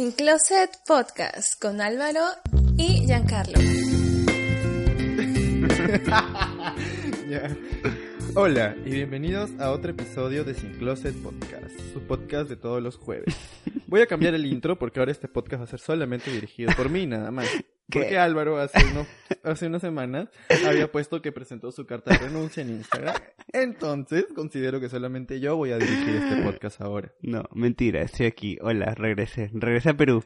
Sin Closet Podcast con Álvaro y Giancarlo. Hola y bienvenidos a otro episodio de Sin Closet Podcast, su podcast de todos los jueves. Voy a cambiar el intro porque ahora este podcast va a ser solamente dirigido por mí, nada más. Porque Álvaro hace, uno- hace unas semanas había puesto que presentó su carta de renuncia en Instagram. Entonces considero que solamente yo voy a dirigir este podcast ahora. No, mentira, estoy aquí. Hola, regresé. Regresé a Perú.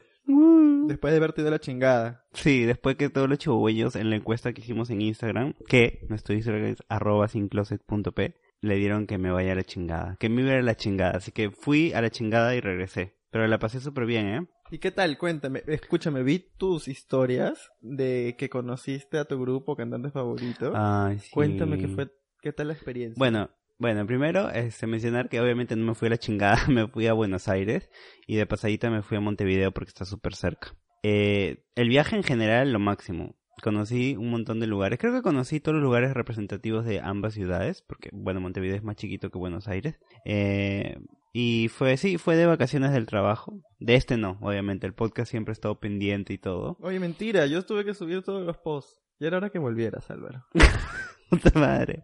Después de haberte ido la chingada. Sí, después que todos los chihuahueños en la encuesta que hicimos en Instagram, que nuestro Instagram es arroba sincloset.p, le dieron que me vaya a la chingada. Que me iba a la chingada. Así que fui a la chingada y regresé. Pero la pasé súper bien, ¿eh? ¿Y qué tal? Cuéntame, escúchame, vi tus historias de que conociste a tu grupo cantante favorito. Ay, sí. Cuéntame qué fue, qué tal la experiencia. Bueno, bueno, primero este, mencionar que obviamente no me fui a la chingada, me fui a Buenos Aires y de pasadita me fui a Montevideo porque está súper cerca. Eh, el viaje en general, lo máximo. Conocí un montón de lugares. Creo que conocí todos los lugares representativos de ambas ciudades, porque, bueno, Montevideo es más chiquito que Buenos Aires. Eh, y fue, sí, fue de vacaciones del trabajo. De este no, obviamente. El podcast siempre ha estado pendiente y todo. Oye, mentira, yo tuve que subir todos los posts. Ya era hora que volvieras, Álvaro. Puta madre.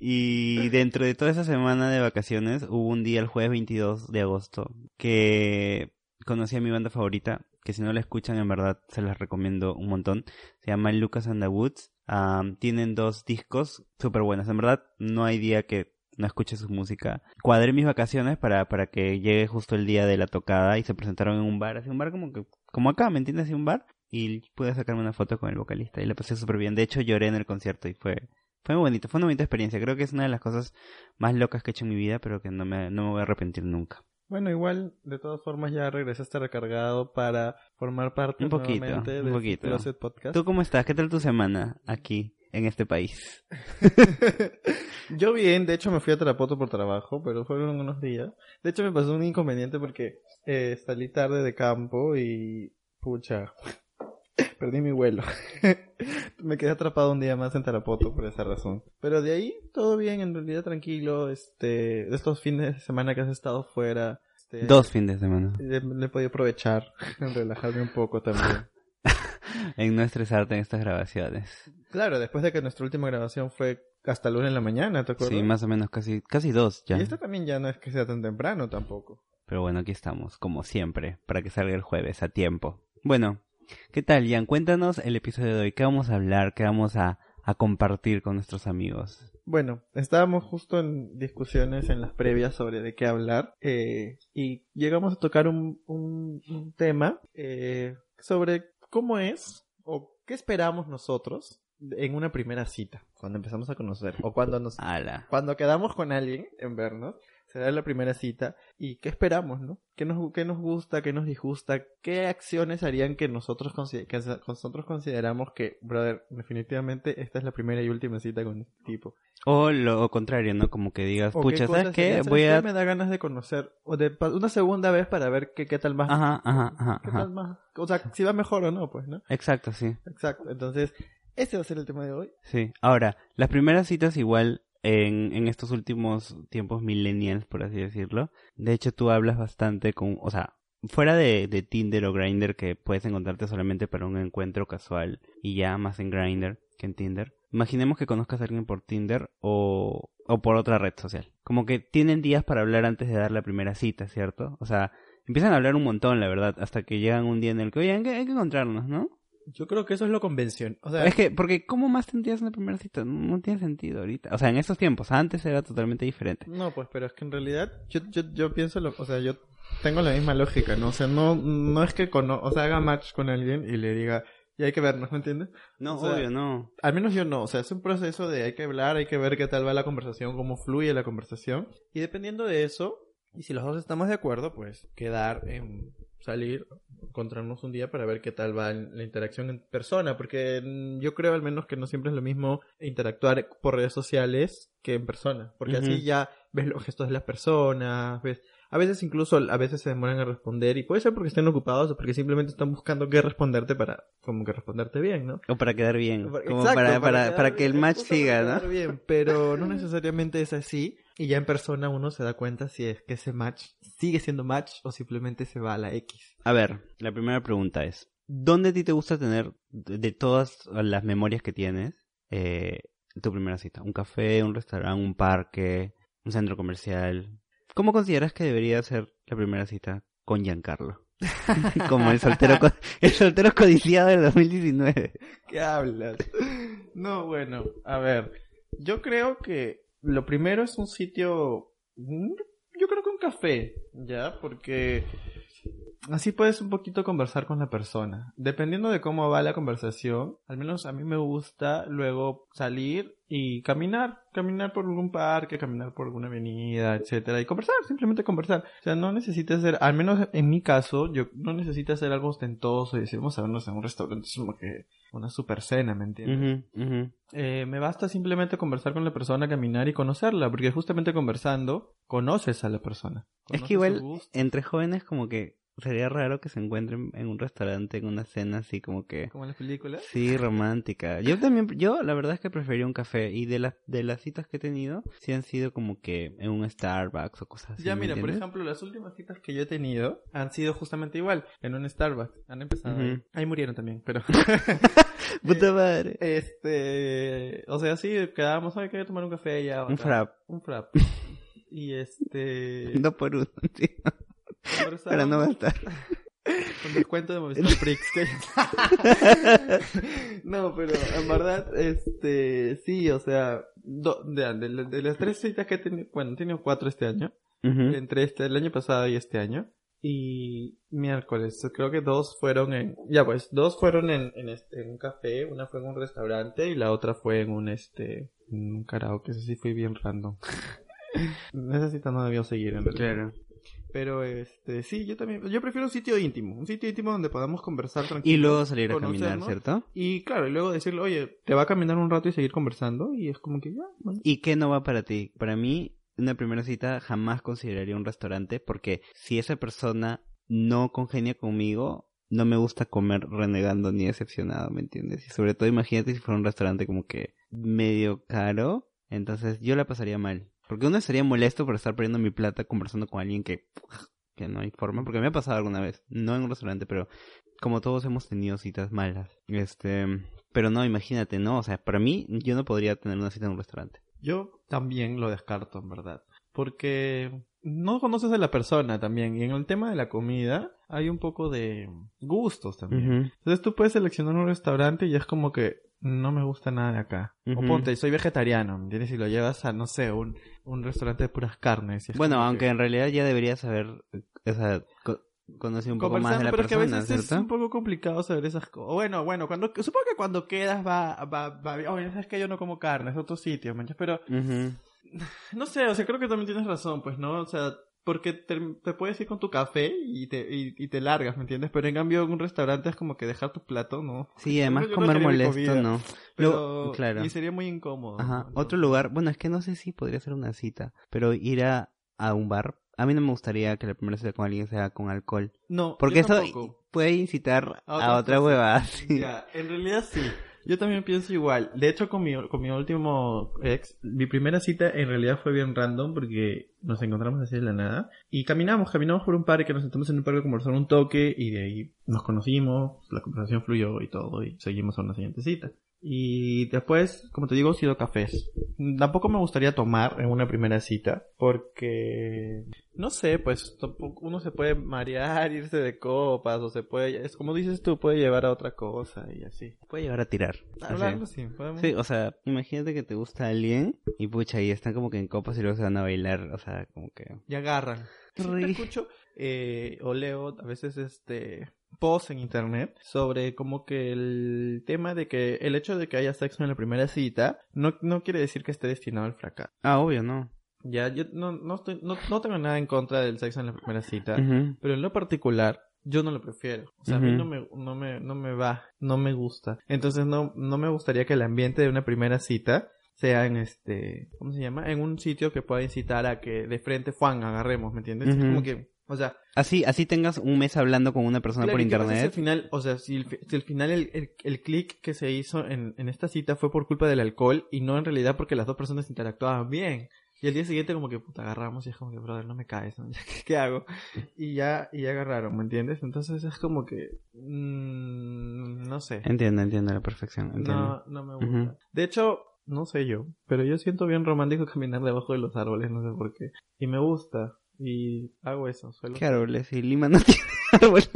Y dentro de toda esa semana de vacaciones hubo un día, el jueves 22 de agosto, que conocí a mi banda favorita, que si no la escuchan en verdad se las recomiendo un montón. Se llama Lucas and the Woods. Am, tienen dos discos súper buenos. En verdad no hay día que no escuche su música. Cuadré mis vacaciones para, para que llegue justo el día de la tocada y se presentaron en un bar, así un bar como que, como acá, ¿me entiendes? Así un bar. Y pude sacarme una foto con el vocalista y la pasé súper bien. De hecho lloré en el concierto y fue, fue muy bonito, fue una bonita experiencia. Creo que es una de las cosas más locas que he hecho en mi vida, pero que no me, no me voy a arrepentir nunca. Bueno, igual, de todas formas, ya regresaste recargado para formar parte Un poquito, nuevamente un de poquito. Closet Podcast. ¿Tú cómo estás? ¿Qué tal tu semana aquí, en este país? Yo bien, de hecho me fui a Tarapoto por trabajo, pero fueron unos días. De hecho me pasó un inconveniente porque eh, salí tarde de campo y... Pucha, perdí mi vuelo. me quedé atrapado un día más en Tarapoto por esa razón. Pero de ahí todo bien, en realidad tranquilo. Este, de estos fines de semana que has estado fuera. este, Dos fines de semana. Le, le he podido aprovechar, relajarme un poco también. En no estresarte en estas grabaciones. Claro, después de que nuestra última grabación fue hasta lunes en la mañana, ¿te acuerdas? Sí, más o menos casi, casi dos ya. Y esta también ya no es que sea tan temprano tampoco. Pero bueno, aquí estamos, como siempre, para que salga el jueves a tiempo. Bueno, ¿qué tal, Ian? Cuéntanos el episodio de hoy. ¿Qué vamos a hablar? ¿Qué vamos a, a compartir con nuestros amigos? Bueno, estábamos justo en discusiones en las previas sobre de qué hablar eh, y llegamos a tocar un, un, un tema eh, sobre cómo es o qué esperamos nosotros en una primera cita, cuando empezamos a conocer o cuando nos Ala. cuando quedamos con alguien en vernos, será la primera cita y qué esperamos, ¿no? ¿Qué nos, qué nos gusta, qué nos disgusta, qué acciones harían que nosotros, que nosotros consideramos que, brother, definitivamente esta es la primera y última cita con este tipo. O lo contrario, ¿no? Como que digas, O pucha, cosas ¿sabes qué? Voy ¿sabes a... qué? Me da ganas de conocer, o de una segunda vez para ver qué, qué tal más, Ajá, ajá, ajá, qué ajá. tal más, o sea, si va mejor o no, pues, ¿no? Exacto, sí. Exacto, entonces, ese va a ser el tema de hoy. Sí. Ahora, las primeras citas igual en, en estos últimos tiempos millennials, por así decirlo. De hecho, tú hablas bastante con, o sea, fuera de, de Tinder o Grindr que puedes encontrarte solamente para un encuentro casual y ya más en Grindr que en Tinder. Imaginemos que conozcas a alguien por Tinder o, o por otra red social. Como que tienen días para hablar antes de dar la primera cita, ¿cierto? O sea, empiezan a hablar un montón, la verdad, hasta que llegan un día en el que, oye, hay que, hay que encontrarnos, ¿no? Yo creo que eso es lo convención. O sea, Es que, porque ¿cómo más tendrías una primera cita? No, no tiene sentido ahorita. O sea, en estos tiempos, antes era totalmente diferente. No, pues, pero es que en realidad yo, yo, yo pienso, lo, o sea, yo tengo la misma lógica, ¿no? O sea, no, no es que cono o sea, haga match con alguien y le diga, y hay que vernos, ¿me entiendes? No, O sea, obvio, no. Al menos yo no, o sea, es un proceso de hay que hablar, hay que ver qué tal va la conversación, cómo fluye la conversación. Y dependiendo de eso, Y si los dos estamos de acuerdo, pues quedar en salir, encontrarnos un día para ver qué tal va la interacción en persona, porque yo creo al menos que no siempre es lo mismo interactuar por redes sociales que en persona, porque así ya ves los gestos de las personas, ves a veces incluso a veces se demoran a responder y puede ser porque estén ocupados o porque simplemente están buscando qué responderte para como que responderte bien, ¿no? O para quedar bien. Como exacto, para, para, para que el match siga, ¿no? bien, pero no necesariamente es así. Y ya en persona uno se da cuenta si es que ese match sigue siendo match o simplemente se va a la X. A ver, la primera pregunta es, ¿dónde a ti te gusta tener, de todas las memorias que tienes, eh, tu primera cita? ¿Un café, un restaurante, un parque, un centro comercial? ¿Cómo consideras que debería ser la primera cita con Giancarlo? Como el soltero, el soltero codiciado del 2019. ¿Qué hablas? No, bueno, a ver, yo creo que lo primero es un sitio, mm, yo creo que un café, ¿ya? Porque así puedes un poquito conversar con la persona. Dependiendo de cómo va la conversación, al menos a mí me gusta luego salir y caminar, caminar por algún parque, caminar por alguna avenida, etcétera, y conversar, simplemente conversar. O sea, no necesitas hacer, al menos en mi caso, yo no necesito hacer algo ostentoso y decir, vamos a vernos en un restaurante, es como que una super cena, ¿me entiendes? Eh, me basta simplemente conversar con la persona, caminar y conocerla, porque justamente conversando conoces a la persona. Es que igual entre jóvenes como que sería raro que se encuentren en un restaurante, en una cena así como que... como en las películas. Sí, romántica. Yo también, yo la verdad es que prefería un café y de las de las citas que he tenido, sí han sido como que en un Starbucks o cosas así. Ya, ¿me mira, por ejemplo, las últimas citas que yo he tenido han sido justamente igual, en un Starbucks. Han empezado ahí. Murieron también, pero... Puta madre. este... O sea, sí, quedábamos, ¿sabes qué? Tomar un café ya. Un frap. Un frap. y este... Dos por uno, Para no gastar. Con descuento de Movistar que- no, pero en verdad, este, sí, o sea, do- de, de- de las tres citas que he tenido, bueno, he tenido cuatro este año, entre este, el año pasado y este año, y miércoles, creo que dos fueron en, ya pues, dos fueron en, en, este, en un café, una fue en un restaurante y la otra fue en un, este, en un karaoke, eso sí fue bien random. Esa cita no debió seguir en realidad. Claro. Pero este, sí, yo también, yo prefiero un sitio íntimo, un sitio íntimo donde podamos conversar tranquilo. Y luego salir a caminar, ¿cierto? Y claro, y luego decirle, oye, te va a caminar un rato y seguir conversando, y es como que ya, bueno. ¿Y qué no va para ti? Para mí, una primera cita jamás consideraría un restaurante porque si esa persona no congenia conmigo, no me gusta comer renegando ni decepcionado, ¿me entiendes? Y sobre todo imagínate si fuera un restaurante como que medio caro, entonces yo la pasaría mal. Porque uno estaría molesto por estar perdiendo mi plata conversando con alguien que, que no hay forma, porque me ha pasado alguna vez, no en un restaurante, pero como todos hemos tenido citas malas. Este, pero no, imagínate, no, o sea, para mí yo no podría tener una cita en un restaurante. Yo también lo descarto, en verdad. Porque no conoces a la persona también. Y en el tema de la comida hay un poco de gustos también. Entonces tú puedes seleccionar un restaurante y es como que no me gusta nada de acá. O Ujú. ponte, soy vegetariano, ¿me entiendes? Y lo llevas a, no sé, un, un restaurante de puras carnes. es Bueno, aunque que- en realidad ya deberías saber, o sea, co- conocer un poco más de la pero es que a persona, veces es ¿cierto? un poco complicado saber esas cosas. Bueno, bueno, cuando supongo que cuando quedas va, va, va, oye, sabes que yo no como carne, es otro sitio, ¿me entiendes? Pero Ujú. no sé, o sea, creo que también tienes razón, pues, ¿no? O sea, porque te, te puedes ir con tu café y te, y, y te largas, ¿me entiendes? Pero en cambio en un restaurante es como que dejar tu plato, ¿no? Sí, además no comer molesto, comida, no. Pero, claro. Y sería muy incómodo. Ajá. ¿no? Otro lugar, bueno, es que no sé si podría ser una cita, pero ir a, a un bar. A mí no me gustaría que la primera cita con alguien sea con alcohol. No, Porque yo eso puede incitar A a, otras otra huevada. sí. Ya, en realidad sí. Yo también pienso igual. De hecho, con mi, con mi último ex, mi primera cita en realidad fue bien random porque nos encontramos así de la nada. Y caminamos, caminamos por un parque, nos sentamos en un parque a conversar un toque y de ahí nos conocimos, la conversación fluyó y todo y seguimos a una siguiente cita. Y después, como te digo, he sido cafés. Tampoco me gustaría tomar en una primera cita porque no sé, pues uno se puede marear, irse de copas o se puede, es como dices tú, puede llevar a otra cosa y así. Puede llegar a tirar. Hablando Así. sí, podemos. Sí, o sea, imagínate que te gusta alguien y pucha, y están como que en copas y luego se van a bailar, o sea, como que... Y agarran. Ri- escucho eh, o leo a veces este posts en internet sobre como que el tema de que el hecho de que haya sexo en la primera cita no, no quiere decir que esté destinado al fracaso. Ah, obvio, no. Ya, yo no, no, estoy, no, no tengo nada en contra del sexo en la primera cita, pero en lo particular, yo no lo prefiero. O sea, a mí no me, no me, no me va, no me gusta. Entonces no, no me gustaría que el ambiente de una primera cita sea en este, ¿cómo se llama? En un sitio que pueda incitar a que de frente, Juan, agarremos, ¿me entiendes? Es Ujú. como que, o sea, Así, así tengas un mes hablando con una persona Claro, por ¿y qué pasa si al internet. final, o sea, si el, si al final el, el, el clic que se hizo en, en esta cita fue por culpa del alcohol y no en realidad porque las dos personas interactuaban bien. Y al día siguiente como que puta agarramos y es como que, brother, no me caes, ¿no? ¿Qué, qué hago? Y ya, y ya agarraron, ¿me entiendes? Entonces es como que, mm, no sé. Entiendo, entiendo a la perfección. Entiendo. No, no me gusta. Ujú. De hecho, no sé yo, pero yo siento bien romántico caminar debajo de los árboles, no sé por qué. Y me gusta. Y hago eso, suelo ¿Qué árboles? Si Lima no tiene árboles.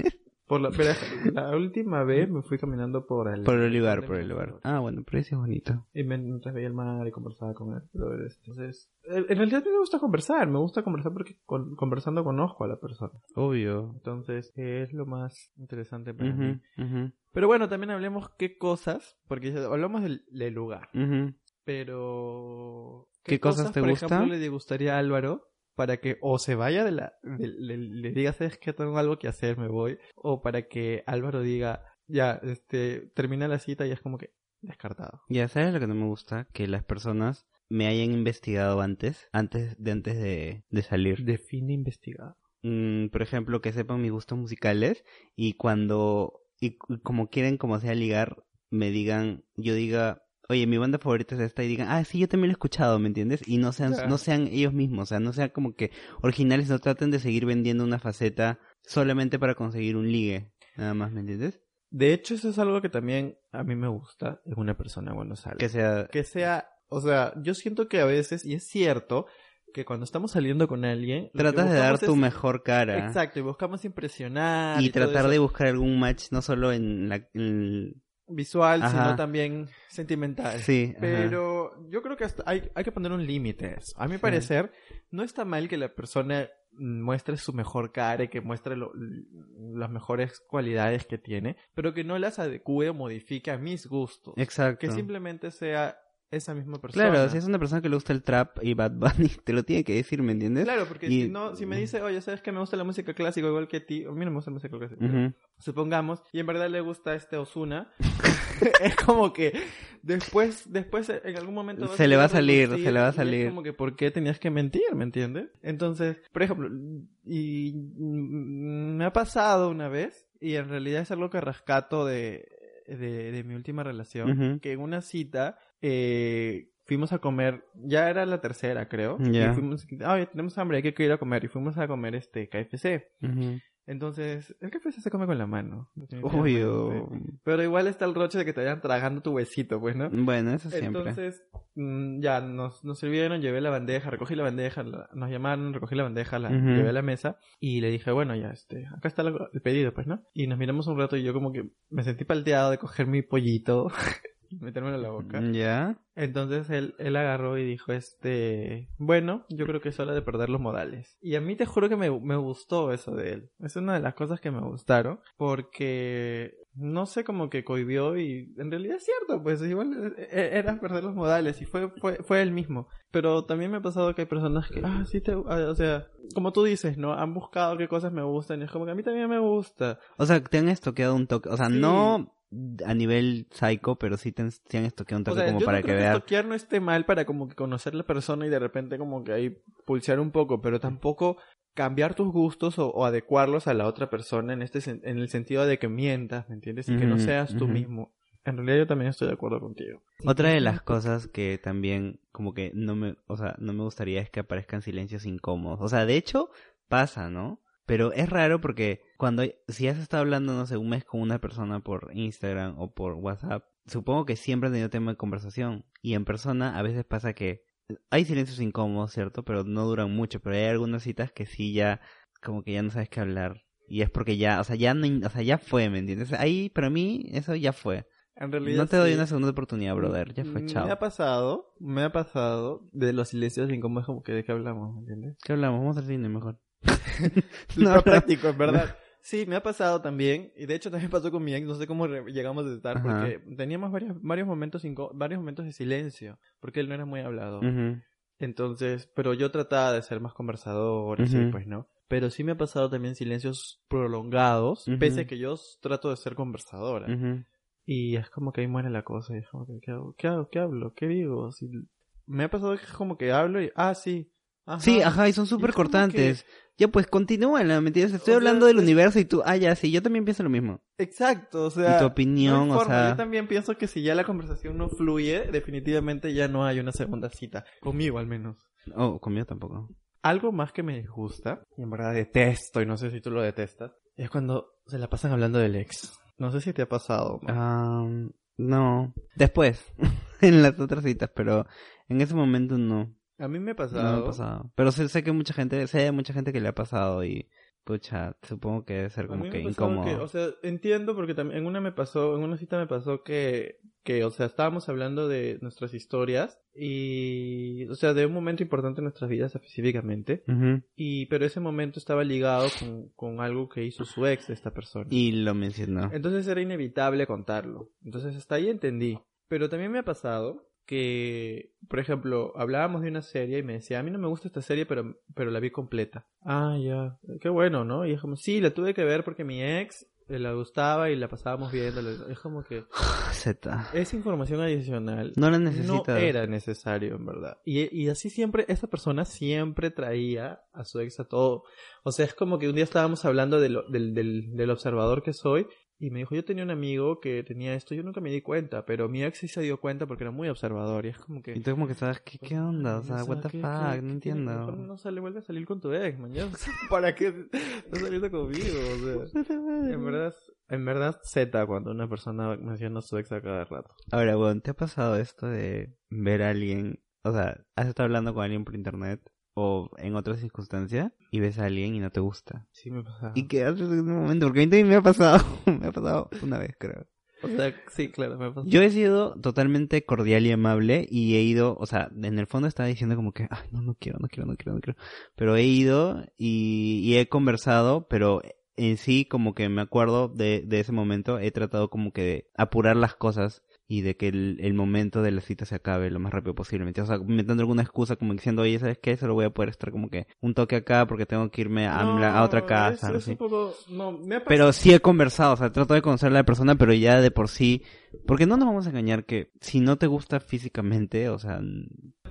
Por la, pero la última vez me fui caminando por el... Por el lugar, por el lugar. Ah, bueno, pero ese es bonito. Y me- mientras veía el mar y conversaba con él. Pero, entonces, en realidad a mí me gusta conversar. Me gusta conversar porque con- conversando conozco a la persona. Obvio. Entonces, es lo más interesante para mí. Ujú, ujú, Pero bueno, también hablemos qué cosas, porque hablamos del, del lugar. ujú. Pero... ¿Qué cosas te por gusta? ejemplo, le gustaría a Álvaro para que o se vaya de la... de- le, le diga, sabes que tengo algo que hacer, me voy. O para que Álvaro diga, ya, este, termina la cita y es como que descartado. Ya, ¿sabes lo que no me gusta? Que las personas me hayan investigado antes, antes de antes de, de salir. Define investigado. Mm, por ejemplo, que sepan mis gustos musicales y cuando, y como quieren como sea ligar, me digan, yo diga, oye, mi banda favorita es esta y digan, ah, sí, yo también lo he escuchado, ¿me entiendes? Y no sean, no sean ellos mismos, o sea, no sean como que originales, no traten de seguir vendiendo una faceta solamente para conseguir un ligue, nada más, ¿me entiendes? De hecho, eso es algo que también a mí me gusta en una persona cuando sale. Que sea, que sea, o sea, yo siento que a veces, y es cierto, que cuando estamos saliendo con alguien... tratas de dar tu es- mejor cara. Exacto, y buscamos impresionar. Y tratar de buscar algún match no solo en la... en- Visual, Ajá. sino también sentimental. Sí, ajá. Pero yo creo que hasta hay, hay que poner un límite. a eso. A mi Sí. parecer, no está mal que la persona muestre su mejor cara y que muestre lo- las mejores cualidades que tiene, pero que no las adecue o modifique a mis gustos. Exacto. Que simplemente sea esa misma persona. Claro, si es una persona que le gusta el trap y Bad Bunny, te lo tiene que decir, ¿me entiendes? Claro, porque Y- si no, si me dice, oye, ¿sabes que me gusta la música clásica igual que a ti? A mí no me gusta la música clásica. Supongamos, y en verdad le gusta este Osuna, es como que después, después en algún momento Se le va a salir, se le va a y es salir. como que ¿por qué tenías que mentir? ¿Me entiendes? Entonces, por ejemplo, y me ha pasado una vez, y en realidad es algo que rescato de, de, de mi última relación, que en una cita eh, fuimos a comer, ya era la tercera creo, Ya. y fuimos, tenemos hambre, hay que ir a comer, y fuimos a comer este KFC. Ujú. Entonces, el KFC se come con la mano. Obvio. Pero igual está el roche de que te vayan tragando tu huesito, pues, ¿no? Bueno, eso siempre. Entonces, mm, ya, nos, nos sirvieron, llevé la bandeja, recogí la bandeja, la- nos llamaron, recogí la bandeja, la llevé a la mesa y le dije, bueno, ya, este, acá está la- el pedido, pues, ¿no? Y nos miramos un rato y yo como que me sentí palteado de coger mi pollito metérmelo en la boca. ¿Ya? Entonces él, él agarró y dijo, este, bueno, yo creo que es hora de perder los modales. Y a mí te juro que me, me gustó eso de él. Es una de las cosas que me gustaron porque no sé cómo que cohibió y en realidad es cierto, pues igual eh, eh, era perder los modales y fue, fue, fue él mismo. Pero también me ha pasado que hay personas que, ah, sí te, ah, o sea, como tú dices, ¿no? Han buscado qué cosas me gustan y es como que a mí también me gusta. O sea, te han estoqueado un toque. O sea, Sí. no a nivel psycho, pero sí te, han- te han estoqueado un O toque sea, como yo para no que creo que veas. stalkear no esté mal para como que conocer la persona y de repente como que ahí pulsear un poco, pero tampoco cambiar tus gustos o, o adecuarlos a la otra persona en este sen- en el sentido de que mientas, ¿me entiendes? Y que no seas tú mismo. En realidad yo también estoy de acuerdo contigo. Otra de las cosas que también como que no me, o sea, no me gustaría es que aparezcan silencios incómodos. O sea, de hecho pasa, ¿no? Pero es raro porque cuando si has estado hablando no sé un mes con una persona por Instagram o por WhatsApp, supongo que siempre han tenido tema de conversación y en persona a veces pasa que hay silencios incómodos, ¿cierto? Pero no duran mucho, pero hay algunas citas que sí ya como que ya no sabes qué hablar y es porque ya, o sea, ya no, o sea, ya fue, ¿me entiendes? Ahí para mí eso ya fue. En realidad No te doy sí. una segunda oportunidad, brother. Ya fue, chao. Me ha pasado, me ha pasado de los silencios incómodos como que de qué hablamos, ¿me entiendes? ¿Qué hablamos? Vamos al cine mejor. No, No. práctico, en verdad. Sí, me ha pasado también, y de hecho también pasó con mi ex, no sé cómo llegamos a estar, Ajá. porque teníamos varios, varios momentos varios momentos de silencio, porque él no era muy hablador. Ujú. Entonces, pero yo trataba de ser más conversador, así, pues, ¿no? Pero sí me ha pasado también silencios prolongados, Ujú. pese a que yo trato de ser conversadora. Y es como que ahí muere la cosa. Y es como que, ¿qué hago? ¿Qué hago? ¿Qué hablo? ¿Qué digo? Si- Me ha pasado que es como que hablo y, ah, sí. Ajá. Sí, ajá, y son súper cortantes. Ya, pues continúa, ¿me entiendes? Estoy O sea, hablando del es- universo y tú, ah, ya, sí, yo también pienso lo mismo. Exacto, o sea. Y tu opinión, no o sea- Yo también pienso que si ya la conversación no fluye, definitivamente ya no hay una segunda cita. Conmigo al menos. Oh, conmigo tampoco. Algo más que me disgusta, y en verdad detesto, y no sé si tú lo detestas, es cuando se la pasan hablando del ex. No sé si te ha pasado. no. Después, en las otras citas, pero en ese momento no. A mí me ha No pasado. me ha pasado. Pero sé, sé que mucha gente, sé de mucha gente que le ha pasado y, pucha, supongo que debe ser como que incómodo. que, o sea, entiendo porque también en una me pasó, en una cita me pasó que, que, o sea, estábamos hablando de nuestras historias y, o sea, de un momento importante en nuestras vidas específicamente. Y, pero ese momento estaba ligado con, con algo que hizo su ex de esta persona. Y lo mencionó. Entonces era inevitable contarlo. Entonces hasta ahí entendí. Pero también me ha pasado que, por ejemplo, hablábamos de una serie y me decía, a mí no me gusta esta serie, pero, pero la vi completa. Ah, ya, qué bueno, ¿no? Y es como, sí, la tuve que ver porque mi ex eh, la gustaba y la pasábamos viendo. Es como que Z. esa información adicional No la no necesitas. era necesario, en verdad. Y, y así siempre, esa persona siempre traía a su ex a todo. O sea, es como que un día estábamos hablando de lo- del, del, del observador que soy. Y me dijo, yo tenía un amigo que tenía esto, yo nunca me di cuenta, pero mi ex sí se dio cuenta porque era muy observador. Y es como que... Y tú como que sabes, ¿qué, qué onda? O sea, what the ¿qué- fuck? no qué- entiendo. Mejor no sale, vuelve a salir con tu ex, sea, ¿Para qué estás saliendo conmigo? O sea, en verdad, en verdad, Z cuando una persona menciona a su ex a cada rato. Ahora, bueno, ¿te ha pasado esto de ver a alguien, o sea, has estado hablando con alguien por internet o en otra circunstancia y ves a alguien y no te gusta? Sí me pasa. ¿Y qué haces en un momento? Porque a mí también me ha pasado, me ha pasado una vez, creo. O sea, sí, claro, me pasa. Yo he sido totalmente cordial y amable y he ido, o sea, en el fondo estaba diciendo como que, ay, no, no quiero, no quiero, no quiero, no quiero. Pero he ido y, y he conversado, pero en sí como que me acuerdo de, de ese momento, he tratado como que de apurar las cosas y de que el, el momento de la cita se acabe lo más rápido posible. O sea, inventando alguna excusa como diciendo, oye, ¿sabes qué? Solo voy a poder estar como que un toque acá porque tengo que irme a, No, a otra es- casa. Es, poco... No, me Pero sí he conversado, o sea, trato de conocer a la persona, pero ya de por sí, porque no nos vamos a engañar que si no te gusta físicamente, o sea,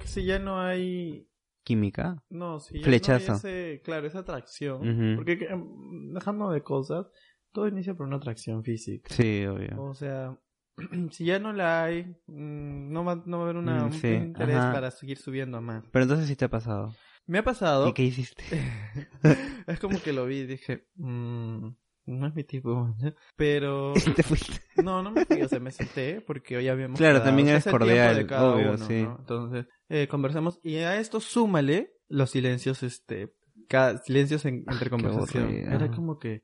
Si ya no hay... química, No, si ya Flechazo. no ese... Claro, esa atracción. Ujú. Porque em, dejando de cosas, todo inicia por una atracción física. sí, obvio. O sea, si ya no la hay, mm, no va, no va a haber una, Mm, un interés ajá. para seguir subiendo a más. Pero entonces sí te ha pasado. Me ha pasado... ¿Y qué hiciste? es como que lo vi y dije... mm, no es mi tipo, pero... Y te fuiste. No, no me fui, o sea, me senté porque hoy habíamos Claro, quedado, también o sea, eres cordial, obvio, uno, sí. ¿no? Entonces, eh, conversamos y a esto súmale los silencios, este, cada, silencios en- entre conversación. Era como que,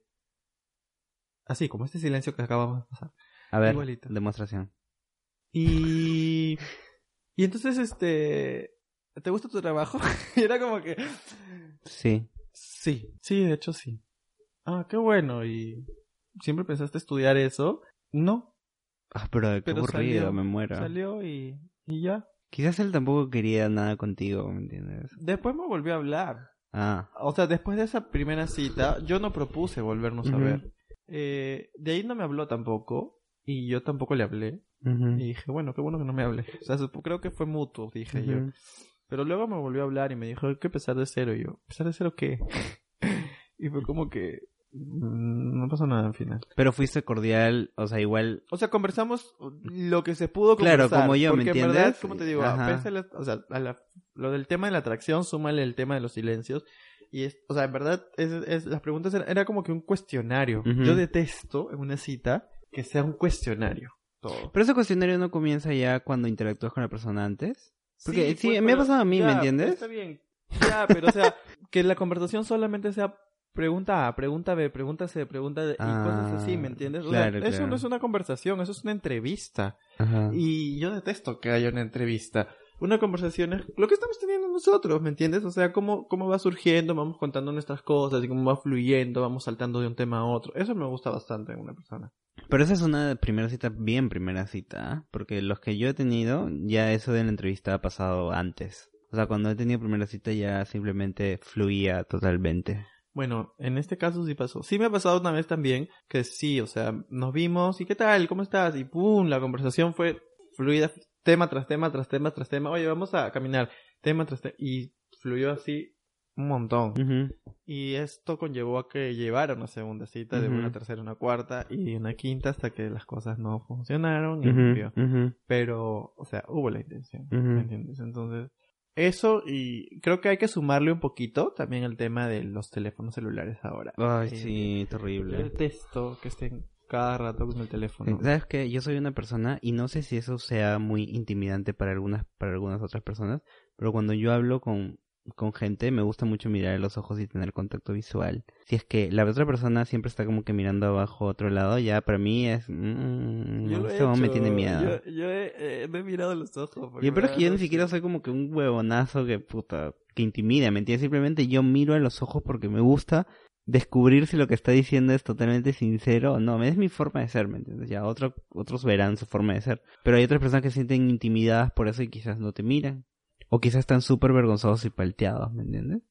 así, como este silencio que acabamos de pasar. A ver, Igualito. demostración. Y, y entonces, este, ¿te gusta tu trabajo? y era como que, Sí. sí, sí, de hecho sí. Ah, qué bueno, y siempre pensaste estudiar eso. No, Ah, pero qué Pero aburrido, salió, me muero. salió y, y ya. Quizás él tampoco quería nada contigo, ¿me entiendes? Después me volvió a hablar. Ah, O sea, después de esa primera cita, yo no propuse volvernos a ver. Eh, de ahí no me habló tampoco. Y yo tampoco le hablé. ujú, Y dije, bueno, qué bueno que no me hable. O sea, creo que fue mutuo, dije yo. ujú. Pero luego me volvió a hablar y me dijo, hay que empezar de cero. Y yo, ¿empezar de cero qué? y fue como que mm, no pasó nada al final. Pero fuiste cordial, o sea, igual O sea, conversamos lo que se pudo Claro, conversar. como yo, ¿me porque en entiendes? verdad, como te digo, la- o sea, a la- lo del tema de la atracción, súmale el tema de los silencios. Y es, o sea, en verdad, es, es- las preguntas eran, era como que un cuestionario. Ujú. Yo detesto en una cita que sea un cuestionario. Todo. Pero ese cuestionario no comienza ya cuando interactúas con la persona antes. Porque sí, pues, me ha pasado a mí, ¿me entiendes? Está bien. Ya, pero o sea, que la conversación solamente sea pregunta A, pregunta B, pregunta C, pregunta D, y cosas así, ¿me Ah, entiendes? O sea, claro, eso claro. no es una conversación, eso es una entrevista. Ajá. Y yo detesto que haya una entrevista. Una conversación es lo que estamos teniendo nosotros, ¿me entiendes? O sea, cómo, cómo va surgiendo, vamos contando nuestras cosas y cómo va fluyendo, vamos saltando de un tema a otro. Eso me gusta bastante en una persona. Pero esa es una primera cita, bien primera cita, ¿ah? porque los que yo he tenido, ya eso de la entrevista ha pasado antes. O O sea, cuando he tenido primera cita ya simplemente fluía totalmente. Bueno, en este caso sí pasó. Sí me ha pasado una vez también que sí, o sea, nos vimos y ¿qué tal? ¿Cómo estás? Y pum, la conversación fue fluida, tema tras tema, tras tema, tras tema. Oye, vamos a caminar, tema tras tema. Y fluyó así un montón. Y esto conllevó a que llevara una segunda cita, de una tercera, una cuarta y una quinta hasta que las cosas no funcionaron y ujú, Pero, o sea, hubo la intención. ¿me entiendes? Entonces, eso y creo que hay que sumarle un poquito también el tema de los teléfonos celulares ahora. Ay, Eh, sí, terrible. detesto que estén cada rato con el teléfono. ¿Sabes qué? Yo soy una persona y no sé si eso sea muy intimidante para algunas para algunas otras personas, pero cuando yo hablo con con gente me gusta mucho mirar a los ojos y tener contacto visual. Si es que la otra persona siempre está como que mirando abajo a otro lado, ya para mí es mm, Yo lo he este me tiene miedo. Yo, yo he, eh, me he mirado los ojos. Y pero es que yo ni siquiera soy como que un huevonazo que puta, que intimida, ¿me entiendes? Simplemente yo miro a los ojos porque me gusta descubrir si lo que está diciendo es totalmente sincero o no. Es mi forma de ser, ¿me entiendes? Ya otro, otros verán su forma de ser. Pero hay otras personas que se sienten intimidadas por eso y quizás no te miran. O quizás están súper vergonzosos y palteados, ¿me entiendes?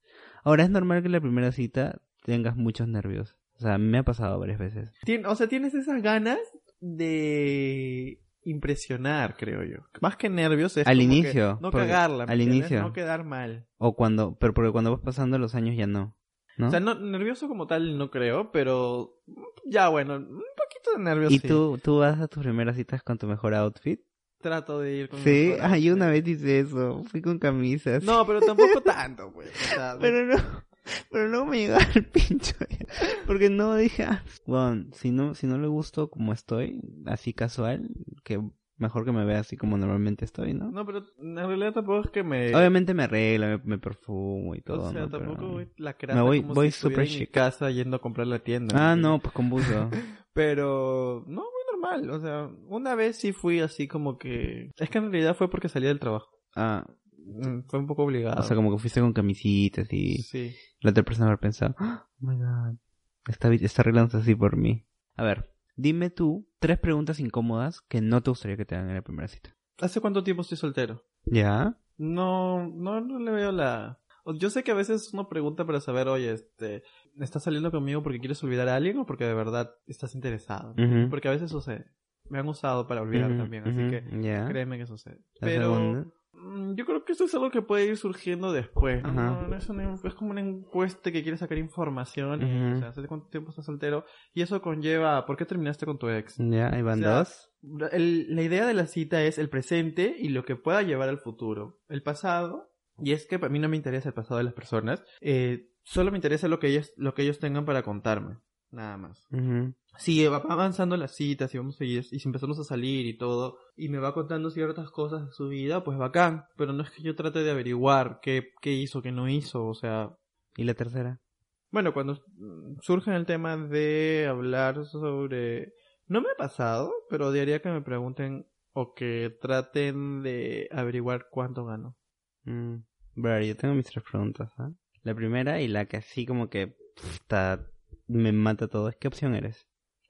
Ahora es normal que en la primera cita tengas muchos nervios. O sea, me ha pasado varias veces. Tien- o sea, tienes esas ganas de impresionar, creo yo. Más que nervios es Al como que inicio, no cagarla, ¿me al entiendes? inicio. no quedar mal. O cuando, pero porque cuando vas pasando los años ya no. ¿No? O sea, no, nervioso como tal no creo, pero ya bueno, un poquito de nervios ¿Y sí. tú, tú vas a tus primeras citas con tu mejor outfit? Trato de ir con Sí, mejor ah, yo una vez hice eso, fui con camisas. No, pero tampoco tanto, pues. o sea, pero no, pero no me llegaba el pincho, ya. porque no dije, ah, bueno, si no, si no le gusto como estoy, así casual, que mejor que me vea así como normalmente estoy, ¿no? No, pero en realidad tampoco es que me... Obviamente me arreglo, me, me perfumo y todo, o sea, ¿no? Pero- tampoco voy la Me voy- como voy si super en mi casa yendo a comprar la tienda. Ah, ¿me no, entiendes? pues con buzo. Pero, no, muy normal. O sea, una vez sí fui así como que... Es que en realidad fue porque salía del trabajo. Ah, Mm, Fue un poco obligado. o sea, como que fuiste con camisitas y Sí. la otra persona haber pensado, "Ah, oh my god, está, está arreglándose así por mí. A ver, dime tú tres preguntas incómodas que no te gustaría que te hagan en la primera cita. ¿Hace cuánto tiempo estoy soltero? ¿Ya? No, no, no le veo la... Yo sé que a veces uno pregunta para saber, oye, este, ¿estás saliendo conmigo porque quieres olvidar a alguien o porque de verdad estás interesado? Porque a veces sucede. Me han usado para olvidar también, así que ya. créeme que sucede. Pero yo creo que esto es algo que puede ir surgiendo después. No es, una- es como una encuesta que quiere sacar información y Ujú. o sea, ¿hace cuánto tiempo estás soltero? Y eso conlleva, ¿por qué terminaste con tu ex? Ya, ahí van O sea, dos. El- la idea de la cita es el presente y lo que pueda llevar al futuro. El pasado, y es que a mí no me interesa el pasado de las personas, eh, solo me interesa lo que ellos, lo que ellos tengan para contarme. Nada más. Si va avanzando las citas y vamos a ir, y si empezamos a salir y todo, y me va contando ciertas cosas de su vida, pues bacán. Pero no es que yo trate de averiguar qué, qué hizo, qué no hizo, o sea, ¿Y la tercera? bueno, cuando surge el tema de hablar sobre... No me ha pasado, pero diría que me pregunten o que traten de averiguar cuánto gano. Mm. Yo tengo mis tres preguntas, ¿ah? La primera y la que así como que puta, me mata todo es ¿qué opción eres?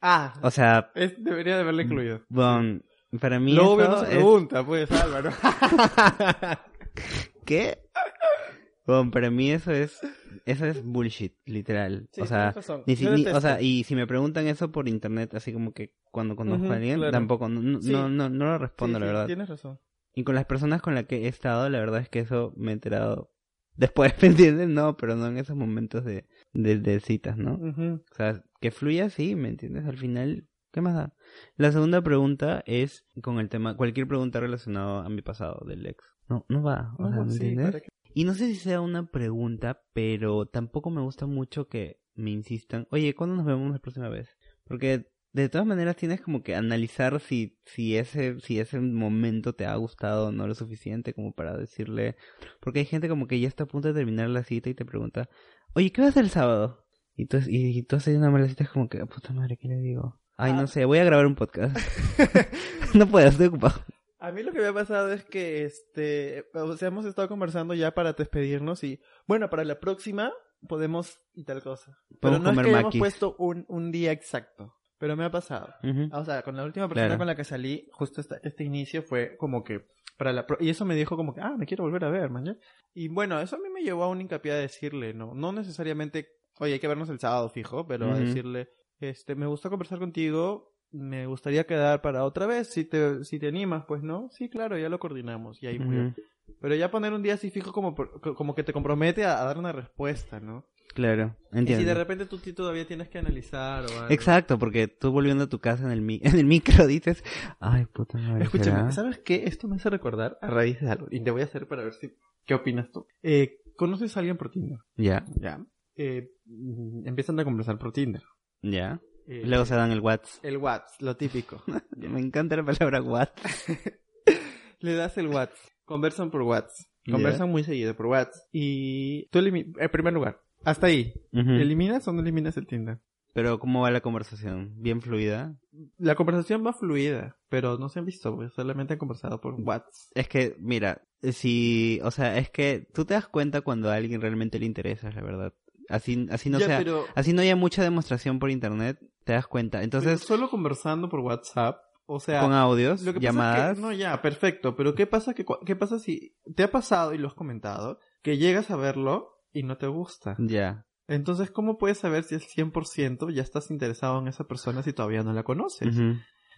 Ah, O sea, es, debería de haberle incluido. bueno, para mí Lo obvio eso no se es- pregunta, pues, Álvaro. ¿Qué? Bueno, para mí eso es eso es bullshit, literal. Sí, o sea, tienes razón. ni si- ni- o sea, y si me preguntan eso por internet, así como que cuando conozco Ujú, a alguien, claro. tampoco, no, no, Sí. no, no, no lo respondo, Sí, la sí, verdad. Tienes razón. Y con las personas con las que he estado, la verdad es que eso me he enterado después, ¿me entiendes? No, pero no en esos momentos de, de, de citas, ¿no? O sea, que fluya así, ¿me entiendes? Al final, ¿qué más da? La segunda pregunta es con el tema, cualquier pregunta relacionada a mi pasado del ex. No, no va, o sea, ¿me sí, entiendes? para que- Y no sé si sea una pregunta, pero tampoco me gusta mucho que me insistan, oye, ¿cuándo nos vemos la próxima vez? Porque de todas maneras tienes como que analizar si, si ese, si ese momento te ha gustado o no lo suficiente como para decirle, porque hay gente como que ya está a punto de terminar la cita y te pregunta, oye, ¿qué vas a hacer el sábado? Y tú, y, tú haces una mala cita es como que, "Ah, puta madre, ¿qué le digo? Ay, Ah. no sé, voy a grabar un podcast. no puedo, estoy ocupado. A mí lo que me ha pasado es que, este, o sea, hemos estado conversando ya para despedirnos y, bueno, para la próxima podemos y tal cosa. Pero no es que maquis. puesto un, un día exacto, pero me ha pasado. Ujú. O sea, con la última persona Claro. con la que salí, justo esta- este inicio fue como que Para la pro- y eso me dijo como que, ah, me quiero volver a ver, man. Y bueno, eso a mí me llevó a un hincapié a decirle, no, no necesariamente, oye, hay que vernos el sábado fijo, pero a decirle, este, me gustó conversar contigo, me gustaría quedar para otra vez, si te, si te animas, pues no, sí, claro, ya lo coordinamos, y ahí murió. Ujú. Pero ya poner un día así fijo como, como que te compromete a, a dar una respuesta, ¿no? Claro, Y entiendo. si de repente tú, tú todavía tienes que analizar o algo. Exacto, porque tú volviendo a tu casa en el, mi- en el micro dices, ay, puta madre. Escúchame, ¿será?". ¿sabes qué? Esto me hace recordar a raíz de algo. Y te voy a hacer para ver si qué opinas tú. Eh, ¿Conoces a alguien por Tinder? Ya, Ya. Eh, mm, empiezan a conversar por Tinder. ya. Eh, Y Luego se dan el WhatsApp. El WhatsApp, lo típico. Me encanta la palabra WhatsApp. Le das el WhatsApp. Conversan por WhatsApp. Conversan muy seguido por WhatsApp. Y tú. En primer lugar, hasta ahí. ¿Eliminas o no eliminas el Tinder? Pero ¿cómo va la conversación? ¿Bien fluida? La conversación va fluida, pero no se han visto, pues, solamente han conversado por WhatsApp. Es que, mira, si, o sea, es que tú te das cuenta cuando a alguien realmente le interesa, la verdad. Así, así no Ya, sea, pero- así no haya mucha demostración por internet, te das cuenta. Pero Entonces, solo conversando por WhatsApp, o sea, con audios, Lo que llamadas, es que, no, ya, perfecto, pero ¿qué pasa, que, ¿qué pasa si te ha pasado y lo has comentado, que llegas a verlo y no te gusta? ya. Entonces, ¿cómo puedes saber si al 100% ya estás interesado en esa persona si todavía no la conoces?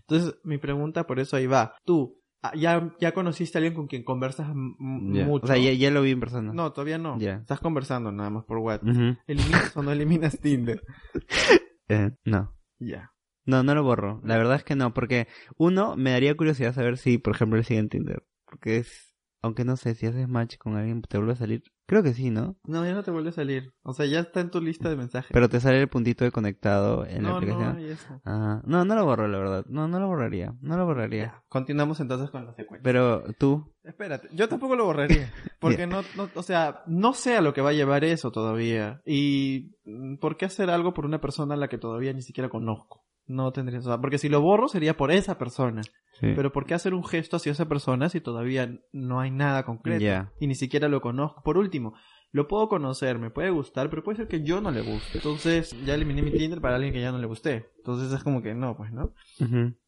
Entonces, mi pregunta por eso ahí va. Tú, ah, ¿ya, ya conociste a alguien con quien conversas Ya. mucho? O sea, ya, ya lo vi en persona. No, todavía no. Ya. Estás conversando nada más por WhatsApp. ¿Eliminas o no eliminas Tinder? Eh, no. Ya. No, no lo borro. La verdad es que no, porque uno, me daría curiosidad saber si, por ejemplo, él sigue en Tinder. Porque es, aunque no sé, si haces match con alguien, te vuelve a salir. Creo que sí, ¿no? No, ya no te vuelve a salir. O sea, ya está en tu lista de mensajes. Pero te sale el puntito de conectado en la no, no, aplicación. hay eso. Ah, no, no lo borro, la verdad. No, no lo borraría. No lo borraría. Ya, continuamos entonces con la secuencia. Pero tú, Espérate, yo tampoco lo borraría. Porque no, no, o sea, no sé a lo que va a llevar eso todavía. Y mm, ¿por qué hacer algo por una persona a la que todavía ni siquiera conozco? No tendría, o sea, porque si lo borro sería por esa persona. Sí. Pero ¿por qué hacer un gesto hacia esa persona si todavía no hay nada concreto? Y ni siquiera lo conozco. Por último, lo puedo conocer, me puede gustar, pero puede ser que yo no le guste. Entonces, ya eliminé mi Tinder para alguien que ya no le guste. Entonces es como que no, pues, ¿no?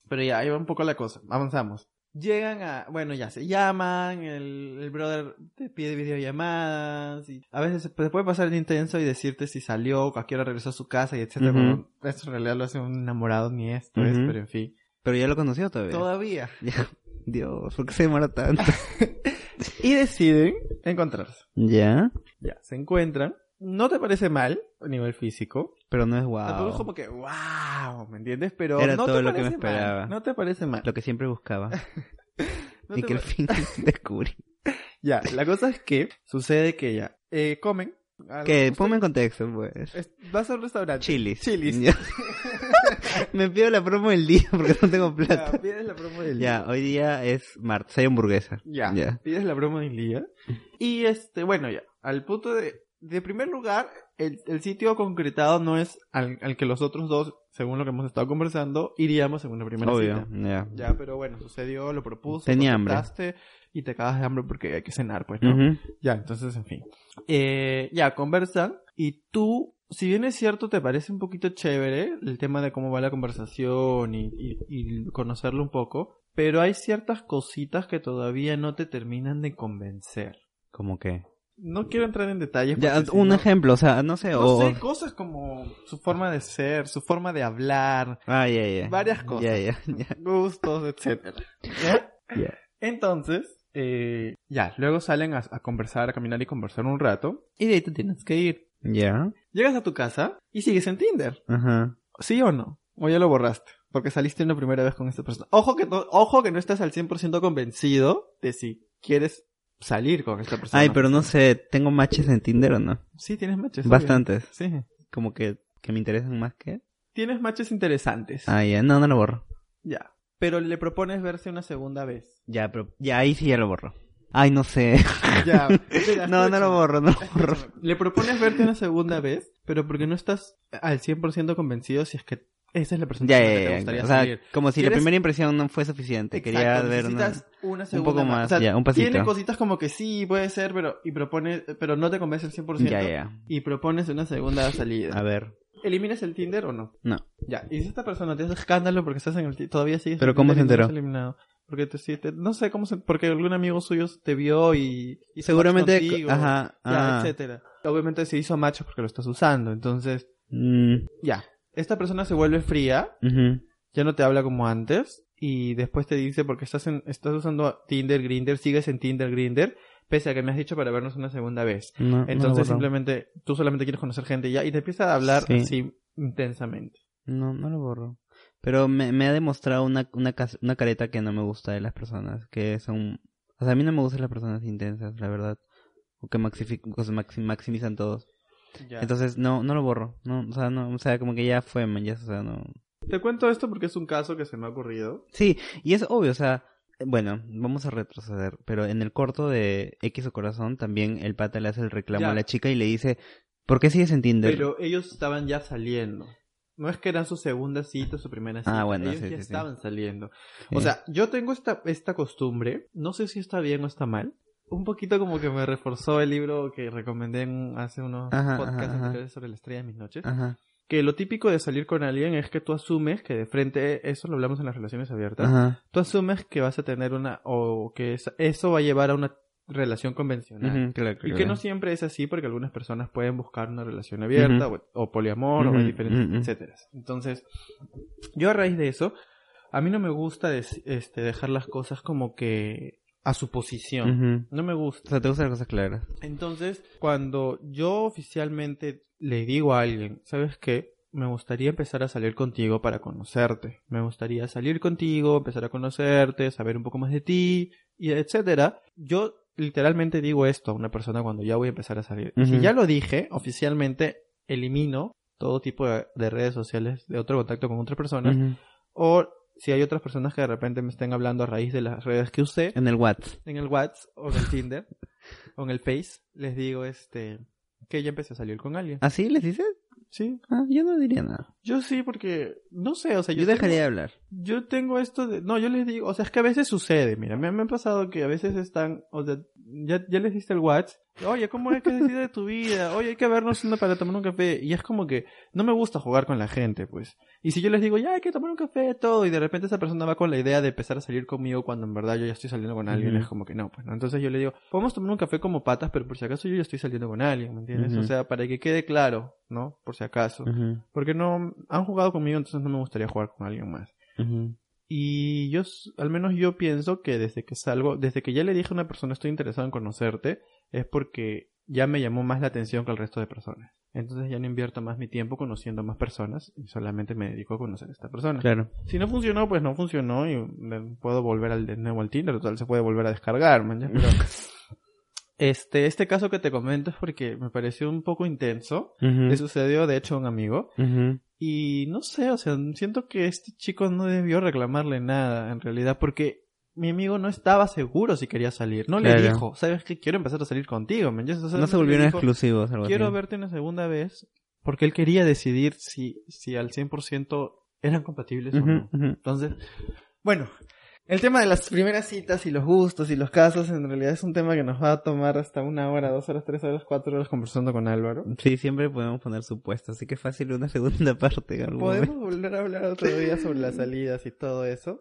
Pero ya, ahí va un poco la cosa. Avanzamos. Llegan a, bueno, ya se llaman, el, el brother te pide videollamadas, y a veces se se puede pasar de intenso y decirte si salió, a qué hora regresó a su casa y etcétera. Esto en realidad lo hace un enamorado ni esto es, pero en fin. Pero ya lo conoció todavía. Todavía. Ya. Dios, ¿por qué se demora tanto? Y deciden encontrarse. ya. Ya, se encuentran. No te parece mal a nivel físico. Pero no es Tampoco es wow. como que, wow, ¿me entiendes? Pero Era no todo te lo que me parece mal, esperaba. No te parece mal. Lo que siempre buscaba. No y que al fin descubrí. Ya, la cosa es que sucede que ya eh, comen. Algo- Que ponme en contexto, pues. es- Vas a un restaurante. Chilis. Chilis. Ya. Me pido la promo del día porque no tengo plata. Ya, pides la promo del Ya, hoy día es martes, hay hamburguesa. Ya, Ya. pides la promo del día. Y este, bueno, ya, al punto de, de primer lugar, el, el sitio concretado no es al, al que los otros dos, según lo que hemos estado conversando, iríamos en una primera Obvio, cita. ya. Ya, pero bueno, sucedió, lo propuse, Tenía lo hambre. y te cagas de hambre porque hay que cenar, pues, ¿no? Ujú. Ya, entonces, en fin. Eh, ya, conversan y tú, si bien es cierto, te parece un poquito chévere el tema de cómo va la conversación y, y- y conocerlo un poco, pero hay ciertas cositas que todavía no te terminan de convencer. ¿Cómo que? No quiero entrar en detalles. Ya, porque si un no- ejemplo, o sea, no sé, No o... sé, cosas como su forma de ser, su forma de hablar, Ah, ya, ya. Varias cosas. Ya. gustos, etcétera. Entonces, eh, ya, luego salen a, a conversar, a caminar y conversar un rato, y de ahí te tienes que ir. Ya. Llegas a tu casa y sigues en Tinder. Ajá. ¿Sí o no? O ya lo borraste. Porque saliste una primera vez con esta persona. Ojo que, no, ojo que no estás al 100% convencido de si quieres salir con esta persona. Ay, pero no sé, ¿tengo matches en Tinder o no? Sí, tienes matches. Bastantes. Sí. Como que, que me interesan más que... Tienes matches interesantes. Ah, ya, no, no lo borro. Ya. Pero le propones verse una segunda vez. Ya, pero ya ahí sí ya lo borro. Ay, no sé. Ya. mira, no, no lo borro, no lo borro. Le propones verte una segunda vez, pero porque no estás al 100% convencido si es que esa es la persona Ya, que ya, te ya. gustaría O sea, salir. como si la ¿Quieres- primera impresión no fue suficiente. Quería Exacto, ver una... una segunda poco más, O sea, ya, un pasito. Tiene cositas como que sí, puede ser, pero y propone, pero no te convence al 100%. Ya, ya. Y propones una segunda salida. A ver. ¿Eliminas el Tinder o no? No. Ya, y si esta persona te hace escándalo porque estás en el todavía sigues ¿Pero cómo se no enteró? eliminado. Porque te, te- no sé cómo se, porque algún amigo suyo te vio y, y se Seguramente, contigo, ajá, ya, ah. etcétera. Obviamente se hizo macho porque lo estás usando, entonces, Mm, ya. Esta persona se vuelve fría, ya no te habla como antes y después te dice porque estás en, estás usando Tinder, Grinder, sigues en Tinder, Grinder, pese a que me has dicho para vernos una segunda vez. No, Entonces simplemente tú solamente quieres conocer gente y ya y te empieza a hablar Sí. así intensamente. No, no lo borro. Pero me, me ha demostrado una, una, una careta que no me gusta de las personas, que son... O sea, a mí no me gustan las personas intensas, la verdad. O que maximizan todos. Ya. Entonces, no, no lo borro. No, o sea, no, o sea, como que ya fue, man, ya, o sea, no... Te cuento esto porque es un caso que se me ha ocurrido. Sí, y es obvio, o sea, bueno, vamos a retroceder, pero en el corto de X o Corazón también el pata le hace el reclamo Ya. a la chica y le dice, ¿por qué sigues en Tinder? Pero ellos estaban ya saliendo. No es que eran su segunda cita su primera cita. Ah, bueno, ellos sí, ya sí, sí. estaban saliendo. Sí. O sea, yo tengo esta, esta costumbre, no sé si está bien o está mal. Un poquito como que me reforzó el libro que recomendé en- hace unos Ajá, podcasts ajá, anteriores sobre la estrella de mis noches. Ajá, Que lo típico de salir con alguien es que tú asumes que de frente, eso lo hablamos en las relaciones abiertas, tú asumes que vas a tener una, o que es- eso va a llevar a una relación convencional. Ujú, claro, Y claro. que no siempre es así porque algunas personas pueden buscar una relación abierta o, o poliamor o diferentes, etcétera. Entonces, yo a raíz de eso, a mí no me gusta des- este, dejar las cosas como que a su posición. No me O gusta. sea, te gustan las cosas claras. Entonces, cuando yo oficialmente le digo a alguien, ¿sabes qué? Me gustaría empezar a salir contigo para conocerte. Me gustaría salir contigo, empezar a conocerte, saber un poco más de ti, y etcétera. Yo literalmente digo esto a una persona cuando ya voy a empezar a salir. Si ya lo dije, oficialmente elimino todo tipo de, de redes sociales de otro contacto con otras personas. O si hay otras personas que de repente me estén hablando a raíz de las redes que usé, En el WhatsApp. en el WhatsApp o en el Tinder o en el Face, les digo este que ya empecé a salir con alguien. ¿Así les dices? Sí, Ah, yo no diría nada. yo sí porque no sé, o sea, Yo yo, dejaría de hablar. yo tengo esto de no, yo les digo, o sea, es que a veces sucede, mira, me, me ha pasado que a veces están, o sea, ya, ya les diste el WhatsApp, oye, ¿cómo es que decide de tu vida? Oye, hay que vernos una para tomar un café y es como que no me gusta jugar con la gente, pues. Y si yo les digo, ya hay que tomar un café, todo, y de repente esa persona va con la idea de empezar a salir conmigo cuando en verdad yo ya estoy saliendo con alguien, es como que no, pues no. Entonces yo le digo, podemos tomar un café como patas, pero por si acaso yo ya estoy saliendo con alguien, ¿me entiendes? O sea, para que quede claro, ¿no? Por si acaso. Porque no han jugado conmigo, entonces no me gustaría jugar con alguien más. Y yo, al menos yo pienso que desde que salgo, desde que ya le dije a una persona estoy interesado en conocerte, es porque ya me llamó más la atención que el resto de personas. Entonces ya no invierto más mi tiempo conociendo más personas y solamente me dedico a conocer a esta persona. Claro. Si no funcionó, pues no funcionó y puedo volver al de nuevo al Tinder, total se puede volver a descargar, man, pero este, este caso que te comento es porque me pareció un poco intenso. Le sucedió de hecho a un amigo y no sé, o sea, siento que este chico no debió reclamarle nada en realidad porque mi amigo no estaba seguro si quería salir. No le dijo, ¿sabes qué? Quiero empezar a salir contigo, man. Ya, o sea, No se volvieron dijo, exclusivos, algo Quiero así. verte una segunda vez porque él quería decidir si, si al 100% eran compatibles o no. Entonces, bueno, el tema de las primeras citas y los gustos y los casos en realidad es un tema que nos va a tomar hasta una hora, dos horas, tres horas, cuatro horas conversando con Álvaro. Sí, siempre podemos poner supuestos, así que fácil una segunda parte. en algún Podemos momento. volver a hablar otro día sobre las salidas y todo eso.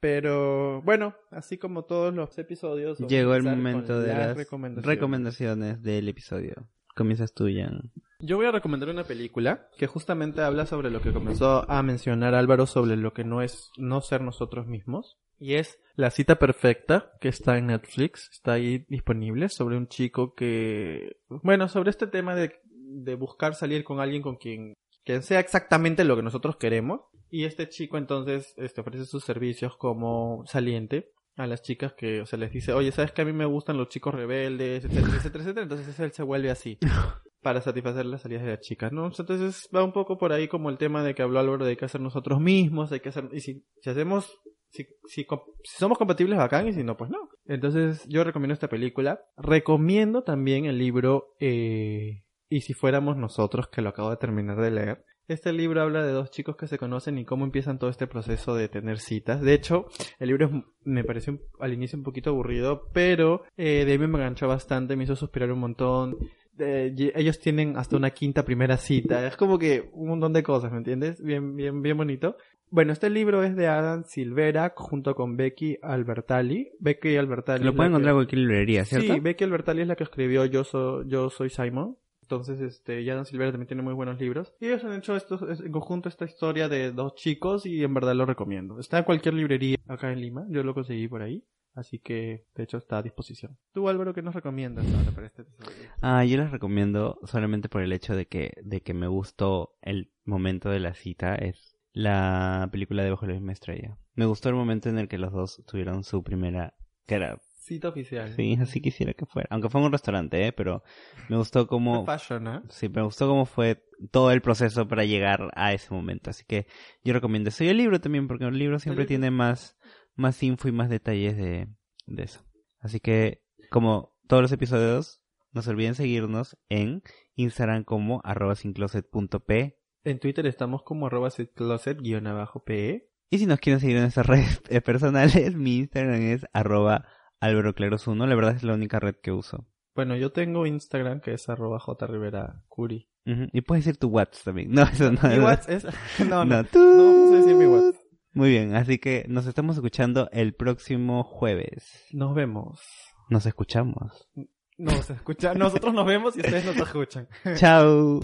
Pero bueno, así como todos los episodios. Llegó el momento de las recomendaciones. recomendaciones del episodio. Comienzas tú, Jan. Yo voy a recomendar una película que justamente habla sobre lo que comenzó a mencionar Álvaro sobre lo que no es no ser nosotros mismos. Y es La cita perfecta, que está en Netflix, está ahí disponible, sobre un chico que, bueno, sobre este tema de, de buscar salir con alguien con quien, quien sea exactamente lo que nosotros queremos. Y este chico entonces este, ofrece sus servicios como saliente a las chicas que, o sea, les dice, oye, ¿sabes que a mí me gustan los chicos rebeldes, etcétera, etcétera, etcétera? Entonces él se vuelve así para satisfacer las salidas de las chicas, ¿no? Entonces va un poco por ahí como el tema de que habló Álvaro de que hacer nosotros mismos, hay que hacer, y si, si hacemos, si, si, somos compatibles bacán y si no, pues no. Entonces yo recomiendo esta película, recomiendo también el libro eh, Y si fuéramos nosotros, que lo acabo de terminar de leer. Este libro habla de dos chicos que se conocen y cómo empiezan todo este proceso de tener citas. De hecho, el libro me pareció al inicio un poquito aburrido, pero eh, de ahí me enganchó bastante, me hizo suspirar un montón. Ellos tienen hasta una quinta primera cita. Es como que un montón de cosas, ¿me entiendes? Bien, bien, bien bonito. Bueno, este libro es de Adam Silvera junto con Becky Albertalli. Becky Albertalli. Lo pueden encontrar en que- cualquier librería, ¿cierto? Sí, Becky Albertalli es la que escribió Yo, so- Yo soy Simon. Entonces, este, y Adam Silvera también tiene muy buenos libros. Y ellos han hecho esto, es- en conjunto esta historia de dos chicos y en verdad lo recomiendo. Está en cualquier librería acá en Lima. Yo lo conseguí por ahí. Así que, de hecho, está a disposición. Tú, Álvaro, ¿qué nos recomiendas ahora para este episodio? Ah, yo les recomiendo solamente por el hecho de que, de que me gustó el momento de la cita es la película de Bajo la misma estrella. Me gustó el momento en el que los dos tuvieron su primera, que era, Cita oficial. sí, así quisiera que fuera, aunque fue en un restaurante, eh, pero me gustó como, Fashion, ¿eh? sí, me gustó cómo fue todo el proceso para llegar a ese momento, así que yo recomiendo eso y el libro también, porque el libro siempre libro. tiene más, más info y más detalles de, de eso. Así que, como todos los episodios, no se olviden seguirnos en Instagram como arroba sincloset.p. En Twitter estamos como arroba closet-pe. Y si nos quieren seguir en nuestras redes eh, personales, mi Instagram es arroba alvaroclaros1. La verdad es la única red que uso. Bueno, yo tengo Instagram que es arroba jriveracuri. Ujú, Y puedes decir tu WhatsApp también. No, eso no. Mi. WhatsApp es... No, no, No, no, tú. vamos a decir mi WhatsApp. Muy bien, así que nos estamos escuchando el próximo jueves. Nos vemos. Nos escuchamos. Nos escucha, nosotros nos vemos y ustedes nos escuchan. Chao.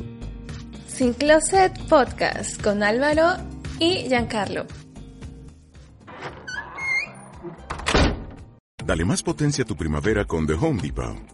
Sin Closet Podcast con Álvaro y Giancarlo. Dale más potencia a tu primavera con The Home Depot.